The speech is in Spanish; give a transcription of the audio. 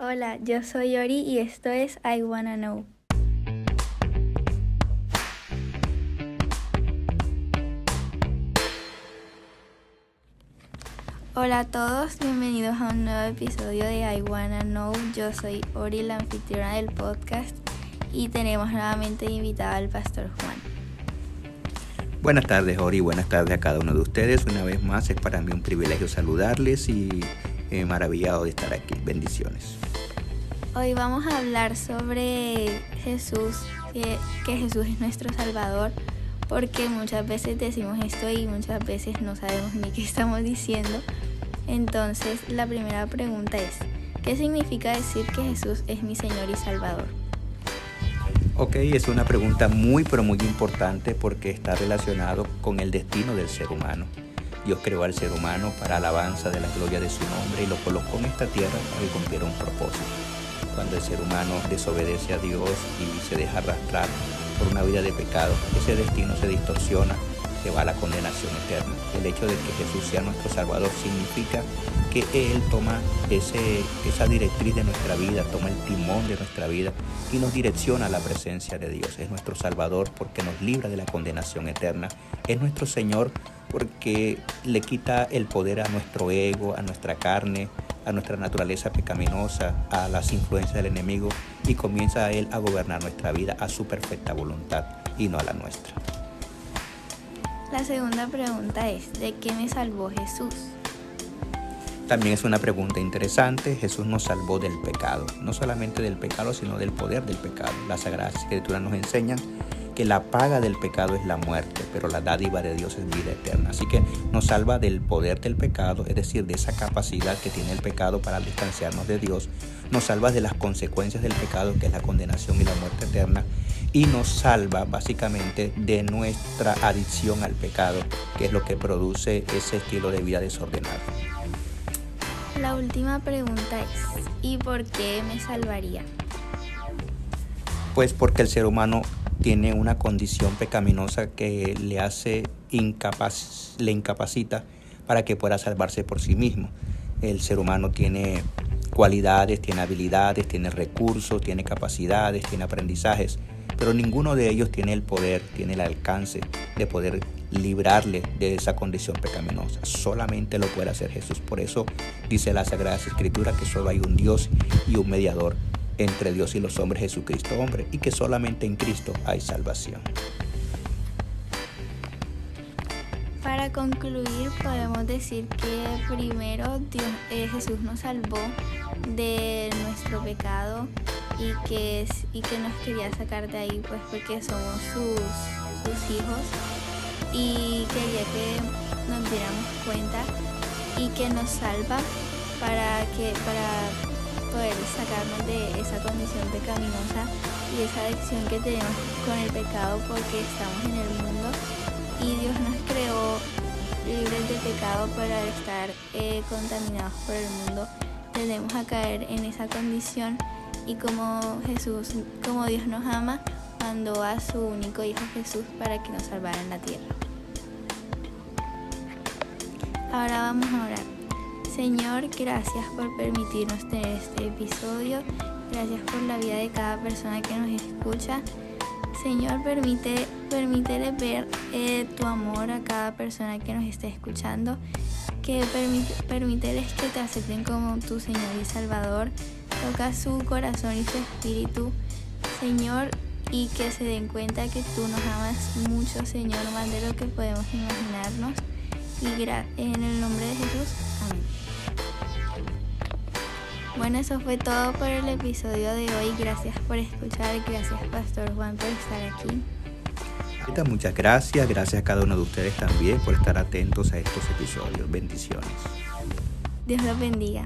Hola, yo soy Ori y esto es I Wanna Know. Hola a todos, bienvenidos a un nuevo episodio de I Wanna Know. Yo soy Ori, la anfitriona del podcast, y tenemos nuevamente invitado al Pastor Juan. Buenas tardes, Ori, buenas tardes a cada uno de ustedes. Una vez más, es para mí un privilegio saludarles y eh, maravillado de estar aquí. Bendiciones. Hoy vamos a hablar sobre Jesús, que, que Jesús es nuestro Salvador, porque muchas veces decimos esto y muchas veces no sabemos ni qué estamos diciendo. Entonces, la primera pregunta es, ¿qué significa decir que Jesús es mi Señor y Salvador? Ok, es una pregunta muy pero muy importante porque está relacionado con el destino del ser humano. Dios creó al ser humano para alabanza de la gloria de su nombre y lo colocó en esta tierra para que cumpliera un propósito. Cuando el ser humano desobedece a Dios y se deja arrastrar por una vida de pecado, ese destino se distorsiona que va a la condenación eterna. El hecho de que Jesús sea nuestro Salvador significa que Él toma esa directriz de nuestra vida, toma el timón de nuestra vida y nos direcciona a la presencia de Dios. Es nuestro Salvador porque nos libra de la condenación eterna. Es nuestro Señor porque le quita el poder a nuestro ego, a nuestra carne, a nuestra naturaleza pecaminosa, a las influencias del enemigo y comienza a Él a gobernar nuestra vida a su perfecta voluntad y no a la nuestra. La segunda pregunta es, ¿de qué me salvó Jesús? También es una pregunta interesante. Jesús nos salvó del pecado, no solamente del pecado, sino del poder del pecado. Las Sagradas Escrituras nos enseñan que la paga del pecado es la muerte, pero la dádiva de Dios es vida eterna. Así que nos salva del poder del pecado, es decir, de esa capacidad que tiene el pecado para distanciarnos de Dios. Nos salva de las consecuencias del pecado, que es la condenación y la muerte eterna y nos salva básicamente de nuestra adicción al pecado, que es lo que produce ese estilo de vida desordenado. La última pregunta es, ¿y por qué me salvaría? Pues porque el ser humano tiene una condición pecaminosa que le hace incapaz, le incapacita para que pueda salvarse por sí mismo. El ser humano tiene cualidades, tiene habilidades, tiene recursos, tiene capacidades, tiene aprendizajes pero ninguno de ellos tiene el poder, tiene el alcance de poder librarle de esa condición pecaminosa. Solamente lo puede hacer Jesús. Por eso dice la Sagrada Escritura que solo hay un Dios y un mediador entre Dios y los hombres, Jesucristo hombre, y que solamente en Cristo hay salvación. Para concluir, podemos decir que primero Dios, eh, Jesús nos salvó de nuestro pecado y que, y que nos quería sacar de ahí pues porque somos sus, sus hijos y quería que nos diéramos cuenta y que nos salva para que para sacarnos de esa condición pecaminosa y esa adicción que tenemos con el pecado porque estamos en el mundo y Dios nos creó libres de pecado para estar eh, contaminados por el mundo tenemos a caer en esa condición y como Jesús, como Dios nos ama, mandó a su único Hijo Jesús para que nos salvara en la tierra. Ahora vamos a orar. Señor, gracias por permitirnos tener este episodio. Gracias por la vida de cada persona que nos escucha. Señor, permite, permítele ver eh, tu amor a cada persona que nos esté escuchando. Que permíteles que te acepten como tu Señor y Salvador. Toca su corazón y su espíritu, Señor, y que se den cuenta que tú nos amas mucho, Señor, más de lo que podemos imaginarnos. Y en el nombre de Jesús, amén. Bueno, eso fue todo por el episodio de hoy. Gracias por escuchar. Gracias, Pastor Juan, por estar aquí. Muchas gracias. Gracias a cada uno de ustedes también por estar atentos a estos episodios. Bendiciones. Dios los bendiga.